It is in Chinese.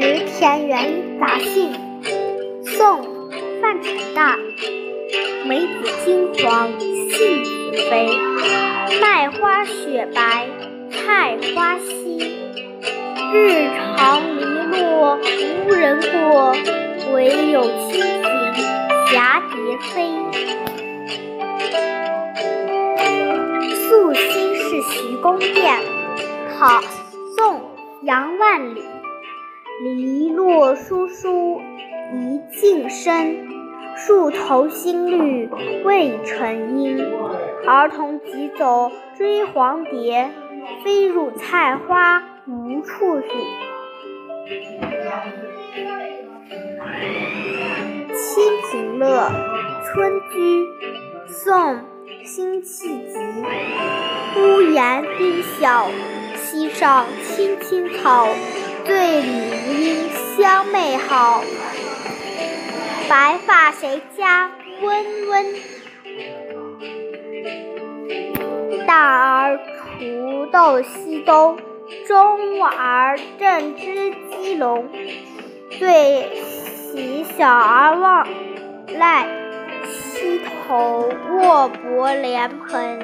田园杂兴，宋·范成大。梅子金黄杏子肥，麦花雪白菜花稀。日长篱落无人过，惟有蜻蜓蛱蝶飞。宿新市徐公店，唐·宋·杨万里。篱落疏疏一径深，树头新绿未成阴。儿童急走追黄蝶，飞入菜花无处寻。《清平乐·村居》宋·辛弃疾。屋檐低小，溪上青青草。对里吴莺香媚好，白发谁家温温？大儿锄豆溪东，中儿正织鸡笼。对喜小儿望赖，溪头卧剥莲蓬。